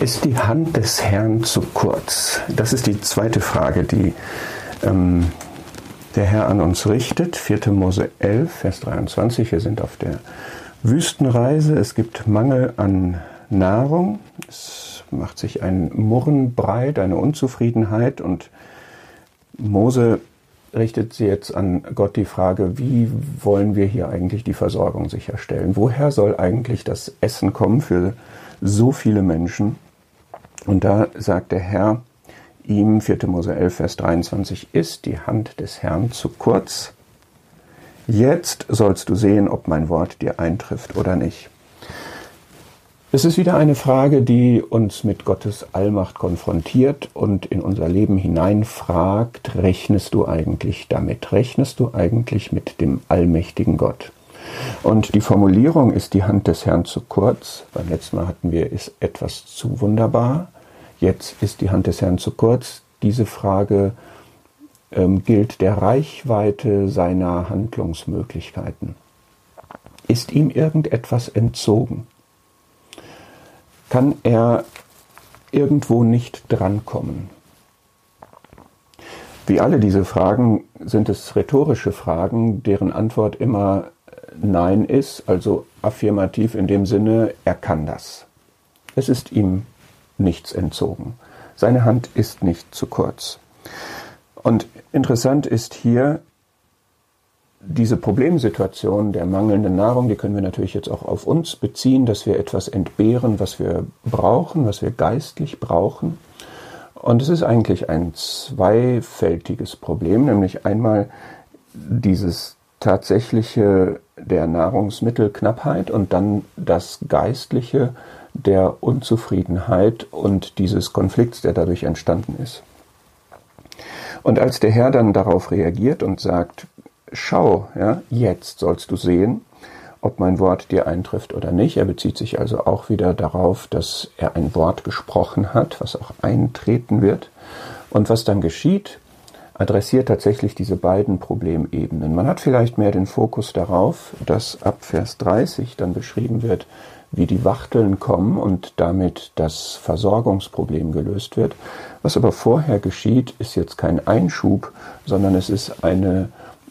Ist die Hand des Herrn zu kurz? Das ist die zweite Frage, die ähm, der Herr an uns richtet. 4. Mose 11, Vers 23. Wir sind auf der Wüstenreise. Es gibt Mangel an Nahrung. Es macht sich ein Murren breit, eine Unzufriedenheit. Und Mose richtet sie jetzt an Gott die Frage, wie wollen wir hier eigentlich die Versorgung sicherstellen? Woher soll eigentlich das Essen kommen für so viele Menschen? Und da sagt der Herr ihm, 4. Mose 11, Vers 23, ist die Hand des Herrn zu kurz? Jetzt sollst du sehen, ob mein Wort dir eintrifft oder nicht. Es ist wieder eine Frage, die uns mit Gottes Allmacht konfrontiert und in unser Leben hineinfragt, rechnest du eigentlich damit? Rechnest du eigentlich mit dem allmächtigen Gott? Und die Formulierung ist die Hand des Herrn zu kurz. Beim letzten Mal hatten wir, ist etwas zu wunderbar. Jetzt ist die Hand des Herrn zu kurz. Diese Frage ähm, gilt der Reichweite seiner Handlungsmöglichkeiten. Ist ihm irgendetwas entzogen? Kann er irgendwo nicht drankommen? Wie alle diese Fragen sind es rhetorische Fragen, deren Antwort immer Nein ist, also affirmativ in dem Sinne, er kann das. Es ist ihm nichts entzogen. Seine Hand ist nicht zu kurz. Und interessant ist hier diese Problemsituation der mangelnden Nahrung, die können wir natürlich jetzt auch auf uns beziehen, dass wir etwas entbehren, was wir brauchen, was wir geistlich brauchen. Und es ist eigentlich ein zweifältiges Problem, nämlich einmal dieses tatsächliche der Nahrungsmittelknappheit und dann das geistliche der Unzufriedenheit und dieses Konflikts, der dadurch entstanden ist. Und als der Herr dann darauf reagiert und sagt, schau, ja, jetzt sollst du sehen, ob mein Wort dir eintrifft oder nicht. Er bezieht sich also auch wieder darauf, dass er ein Wort gesprochen hat, was auch eintreten wird. Und was dann geschieht, adressiert tatsächlich diese beiden Problemebenen. Man hat vielleicht mehr den Fokus darauf, dass ab Vers 30 dann beschrieben wird, wie die Wachteln kommen und damit das Versorgungsproblem gelöst wird. Was aber vorher geschieht, ist jetzt kein Einschub, sondern es ist eine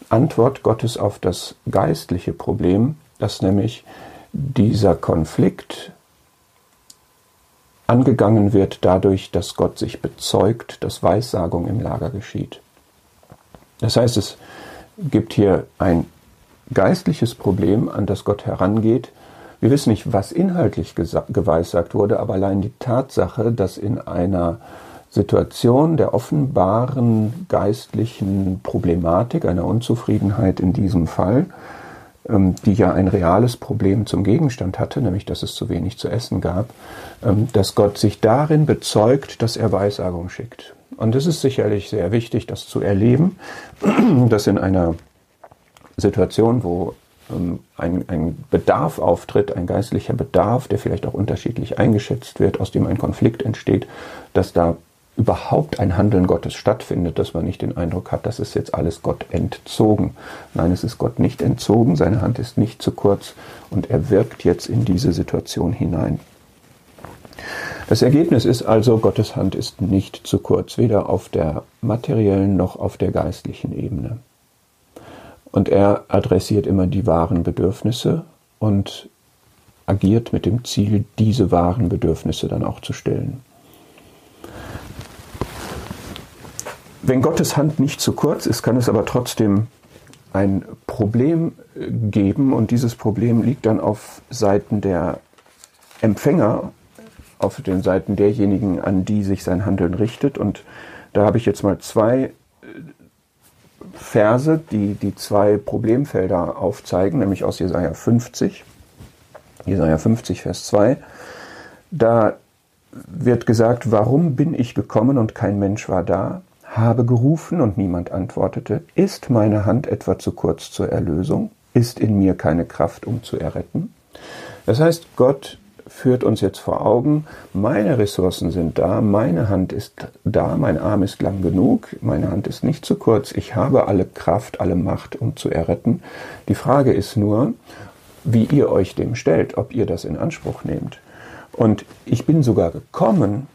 Antwort Gottes auf das geistliche Problem, dass nämlich dieser Konflikt angegangen wird dadurch, dass Gott sich bezeugt, dass Weissagung im Lager geschieht. Das heißt, es gibt hier ein geistliches Problem, an das Gott herangeht, wir wissen nicht, was inhaltlich geweissagt wurde, aber allein die Tatsache, dass in einer Situation der offenbaren geistlichen Problematik, einer Unzufriedenheit in diesem Fall, ähm, die ja ein reales Problem zum Gegenstand hatte, nämlich dass es zu wenig zu essen gab, ähm, dass Gott sich darin bezeugt, dass er Weissagung schickt. Und es ist sicherlich sehr wichtig, das zu erleben, dass in einer Situation, wo ein, ein Bedarf auftritt, ein geistlicher Bedarf, der vielleicht auch unterschiedlich eingeschätzt wird, aus dem ein Konflikt entsteht, dass da überhaupt ein Handeln Gottes stattfindet, dass man nicht den Eindruck hat, das ist jetzt alles Gott entzogen. Nein, es ist Gott nicht entzogen, seine Hand ist nicht zu kurz und er wirkt jetzt in diese Situation hinein. Das Ergebnis ist also, Gottes Hand ist nicht zu kurz, weder auf der materiellen noch auf der geistlichen Ebene. Und er adressiert immer die wahren Bedürfnisse und agiert mit dem Ziel, diese wahren Bedürfnisse dann auch zu stellen. Wenn Gottes Hand nicht zu kurz ist, kann es aber trotzdem ein Problem geben und dieses Problem liegt dann auf Seiten der Empfänger, auf den Seiten derjenigen, an die sich sein Handeln richtet. Und da habe ich jetzt mal zwei Verse, die die zwei Problemfelder aufzeigen, nämlich aus Jesaja 50. Jesaja 50, Vers 2. Da wird gesagt, warum bin ich gekommen und kein Mensch war da? Habe gerufen und niemand antwortete. Ist meine Hand etwa zu kurz zur Erlösung? Ist in mir keine Kraft, um zu erretten? Das heißt, Gott führt uns jetzt vor Augen, meine Ressourcen sind da, meine Hand ist da, mein Arm ist lang genug, meine Hand ist nicht zu kurz, ich habe alle Kraft, alle Macht, um zu erretten. Die Frage ist nur, wie ihr euch dem stellt, ob ihr das in Anspruch nehmt. Und ich bin sogar gekommen,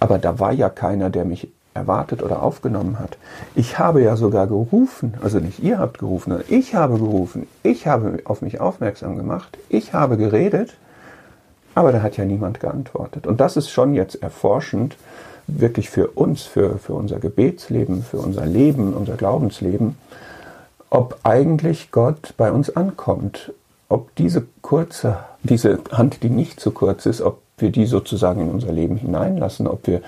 aber da war ja keiner, der mich erwartet oder aufgenommen hat. Ich habe ja sogar gerufen, also nicht ihr habt gerufen, sondern ich habe gerufen, ich habe auf mich aufmerksam gemacht, ich habe geredet, aber da hat ja niemand geantwortet. Und das ist schon jetzt erforschend, wirklich für uns, für, für unser Gebetsleben, für unser Leben, unser Glaubensleben, ob eigentlich Gott bei uns ankommt, ob diese kurze, diese Hand, die nicht zu kurz ist, ob wir die sozusagen in unser Leben hineinlassen, ob wir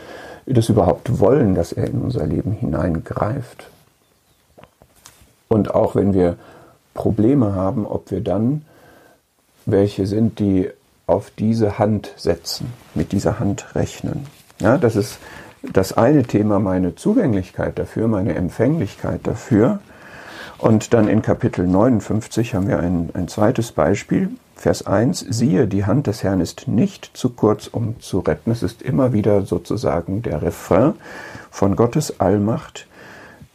das überhaupt wollen, dass er in unser Leben hineingreift. Und auch wenn wir Probleme haben, ob wir dann welche sind, die auf diese Hand setzen, mit dieser Hand rechnen. Ja, das ist das eine Thema, meine Zugänglichkeit dafür, meine Empfänglichkeit dafür. Und dann in Kapitel 59 haben wir ein, ein zweites Beispiel. Vers 1, siehe, die Hand des Herrn ist nicht zu kurz, um zu retten. Es ist immer wieder sozusagen der Refrain von Gottes Allmacht.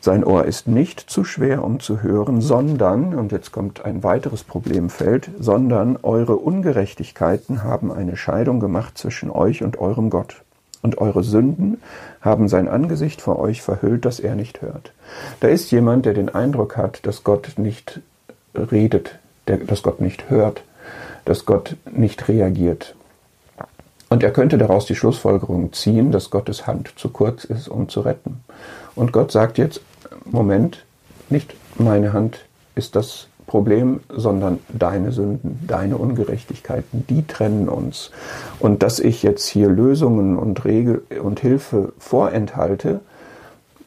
Sein Ohr ist nicht zu schwer, um zu hören, sondern, und jetzt kommt ein weiteres Problemfeld, sondern eure Ungerechtigkeiten haben eine Scheidung gemacht zwischen euch und eurem Gott. Und eure Sünden haben sein Angesicht vor euch verhüllt, dass er nicht hört. Da ist jemand, der den Eindruck hat, dass Gott nicht redet, der, dass Gott nicht hört, dass Gott nicht reagiert. Und er könnte daraus die Schlussfolgerung ziehen, dass Gottes Hand zu kurz ist, um zu retten. Und Gott sagt jetzt, Moment, nicht meine Hand ist das Problem, sondern deine Sünden, deine Ungerechtigkeiten, die trennen uns. Und dass ich jetzt hier Lösungen und Regel und Hilfe vorenthalte,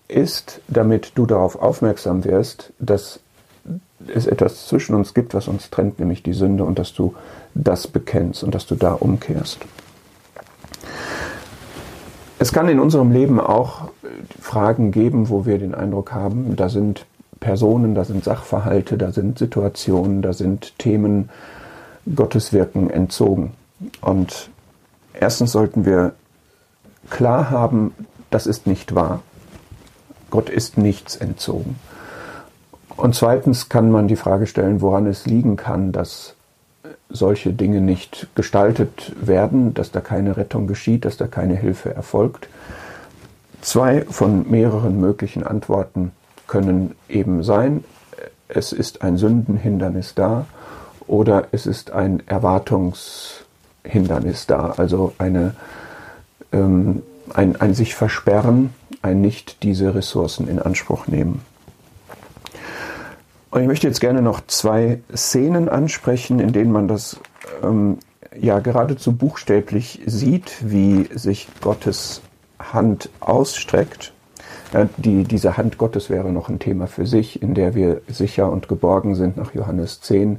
ist, damit du darauf aufmerksam wirst, dass es etwas zwischen uns gibt, was uns trennt, nämlich die Sünde, und dass du das bekennst und dass du da umkehrst. Es kann in unserem Leben auch Fragen geben, wo wir den Eindruck haben, da sind Personen, da sind Sachverhalte, da sind Situationen, da sind Themen Gottes Wirken entzogen. Und erstens sollten wir klar haben, das ist nicht wahr. Gott ist nichts entzogen. Und zweitens kann man die Frage stellen, woran es liegen kann, dass solche Dinge nicht gestaltet werden, dass da keine Rettung geschieht, dass da keine Hilfe erfolgt. Zwei von mehreren möglichen Antworten können eben sein, es ist ein Sündenhindernis da oder es ist ein Erwartungshindernis da, also eine, ähm, ein, ein sich versperren, ein nicht diese Ressourcen in Anspruch nehmen. Und ich möchte jetzt gerne noch zwei Szenen ansprechen, in denen man das ähm, ja geradezu buchstäblich sieht, wie sich Gottes Hand ausstreckt. Ja, die, diese Hand Gottes wäre noch ein Thema für sich, in der wir sicher und geborgen sind nach Johannes 10.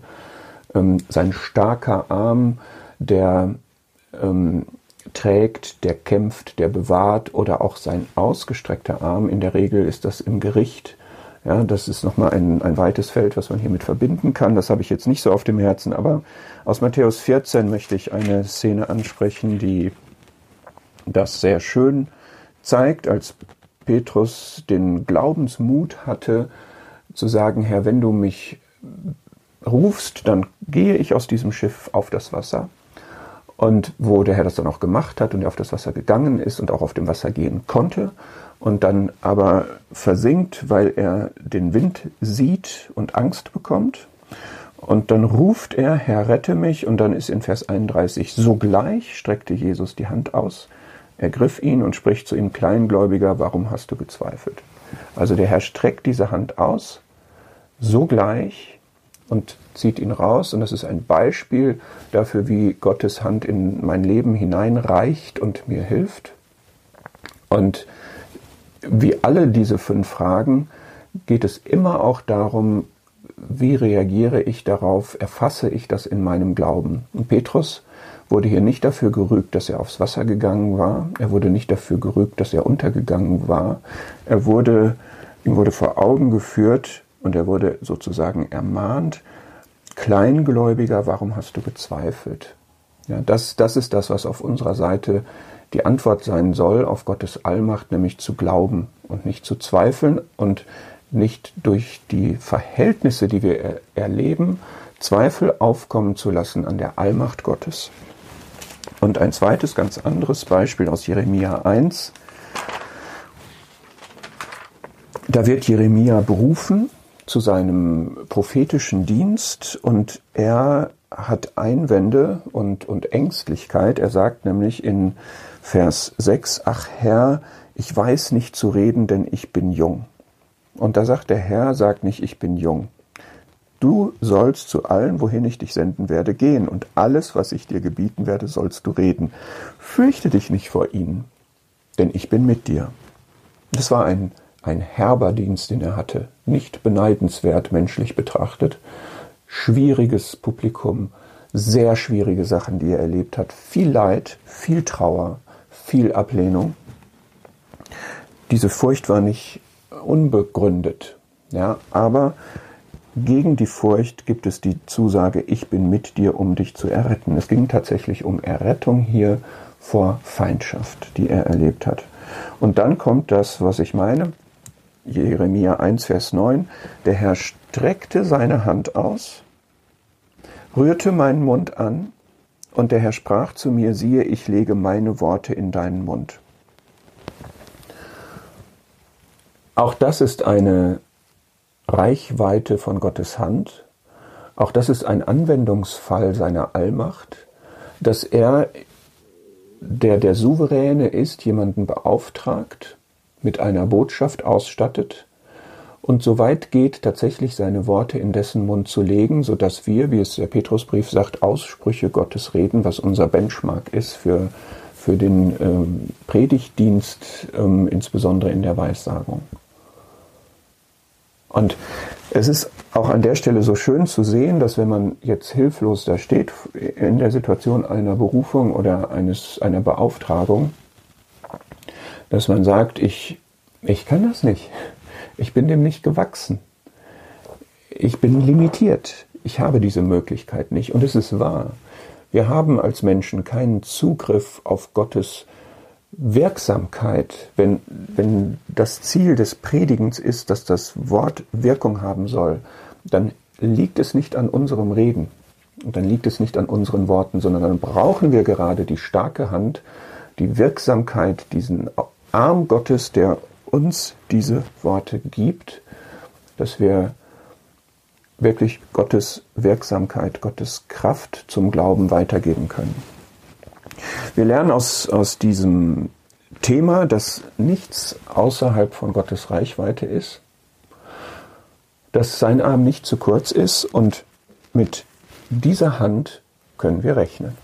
Ähm, sein starker Arm, der ähm, trägt, der kämpft, der bewahrt oder auch sein ausgestreckter Arm. In der Regel ist das im Gericht ja, das ist nochmal ein, ein weites Feld, was man hiermit verbinden kann. Das habe ich jetzt nicht so auf dem Herzen, aber aus Matthäus 14 möchte ich eine Szene ansprechen, die das sehr schön zeigt, als Petrus den Glaubensmut hatte, zu sagen, Herr, wenn du mich rufst, dann gehe ich aus diesem Schiff auf das Wasser. Und wo der Herr das dann auch gemacht hat und er auf das Wasser gegangen ist und auch auf dem Wasser gehen konnte und dann aber versinkt, weil er den Wind sieht und Angst bekommt. Und dann ruft er, Herr, rette mich. Und dann ist in Vers 31, sogleich streckte Jesus die Hand aus, ergriff ihn und spricht zu ihm, Kleingläubiger, warum hast du gezweifelt? Also der Herr streckt diese Hand aus, sogleich und zieht ihn raus. Und das ist ein Beispiel dafür, wie Gottes Hand in mein Leben hineinreicht und mir hilft. Und wie alle diese fünf Fragen geht es immer auch darum, wie reagiere ich darauf, erfasse ich das in meinem Glauben. Und Petrus wurde hier nicht dafür gerügt, dass er aufs Wasser gegangen war, er wurde nicht dafür gerügt, dass er untergegangen war, er wurde, ihm wurde vor Augen geführt und er wurde sozusagen ermahnt, Kleingläubiger, warum hast du gezweifelt? Ja, das, das ist das, was auf unserer Seite die Antwort sein soll auf Gottes Allmacht, nämlich zu glauben und nicht zu zweifeln und nicht durch die Verhältnisse, die wir er erleben, Zweifel aufkommen zu lassen an der Allmacht Gottes. Und ein zweites, ganz anderes Beispiel aus Jeremia 1. Da wird Jeremia berufen zu seinem prophetischen Dienst und er hat Einwände und, und Ängstlichkeit. Er sagt nämlich in Vers 6, Ach Herr, ich weiß nicht zu reden, denn ich bin jung. Und da sagt der Herr, sag nicht, ich bin jung. Du sollst zu allen, wohin ich dich senden werde, gehen, und alles, was ich dir gebieten werde, sollst du reden. Fürchte dich nicht vor ihnen, denn ich bin mit dir. Das war ein, ein herber Dienst, den er hatte, nicht beneidenswert menschlich betrachtet. Schwieriges Publikum, sehr schwierige Sachen, die er erlebt hat, viel Leid, viel Trauer, viel Ablehnung. Diese Furcht war nicht unbegründet, ja, aber gegen die Furcht gibt es die Zusage, ich bin mit dir, um dich zu erretten. Es ging tatsächlich um Errettung hier vor Feindschaft, die er erlebt hat. Und dann kommt das, was ich meine, Jeremia 1, Vers 9, der Herr streckte seine Hand aus, rührte meinen Mund an, und der Herr sprach zu mir, siehe, ich lege meine Worte in deinen Mund. Auch das ist eine Reichweite von Gottes Hand. Auch das ist ein Anwendungsfall seiner Allmacht, dass er, der der Souveräne ist, jemanden beauftragt, mit einer Botschaft ausstattet und so weit geht, tatsächlich seine Worte in dessen Mund zu legen, so dass wir, wie es der Petrusbrief sagt, Aussprüche Gottes reden, was unser Benchmark ist für, für den ähm, Predigtdienst, ähm, insbesondere in der Weissagung. Und es ist auch an der Stelle so schön zu sehen, dass wenn man jetzt hilflos da steht in der Situation einer Berufung oder eines, einer Beauftragung, dass man sagt, ich, ich kann das nicht. Ich bin dem nicht gewachsen. Ich bin limitiert. Ich habe diese Möglichkeit nicht. Und es ist wahr. Wir haben als Menschen keinen Zugriff auf Gottes Wirksamkeit, wenn, wenn das Ziel des Predigens ist, dass das Wort Wirkung haben soll, dann liegt es nicht an unserem Reden und dann liegt es nicht an unseren Worten, sondern dann brauchen wir gerade die starke Hand, die Wirksamkeit, diesen Arm Gottes, der uns diese Worte gibt, dass wir wirklich Gottes Wirksamkeit, Gottes Kraft zum Glauben weitergeben können. Wir lernen aus, aus diesem Thema, dass nichts außerhalb von Gottes Reichweite ist, dass sein Arm nicht zu kurz ist und mit dieser Hand können wir rechnen.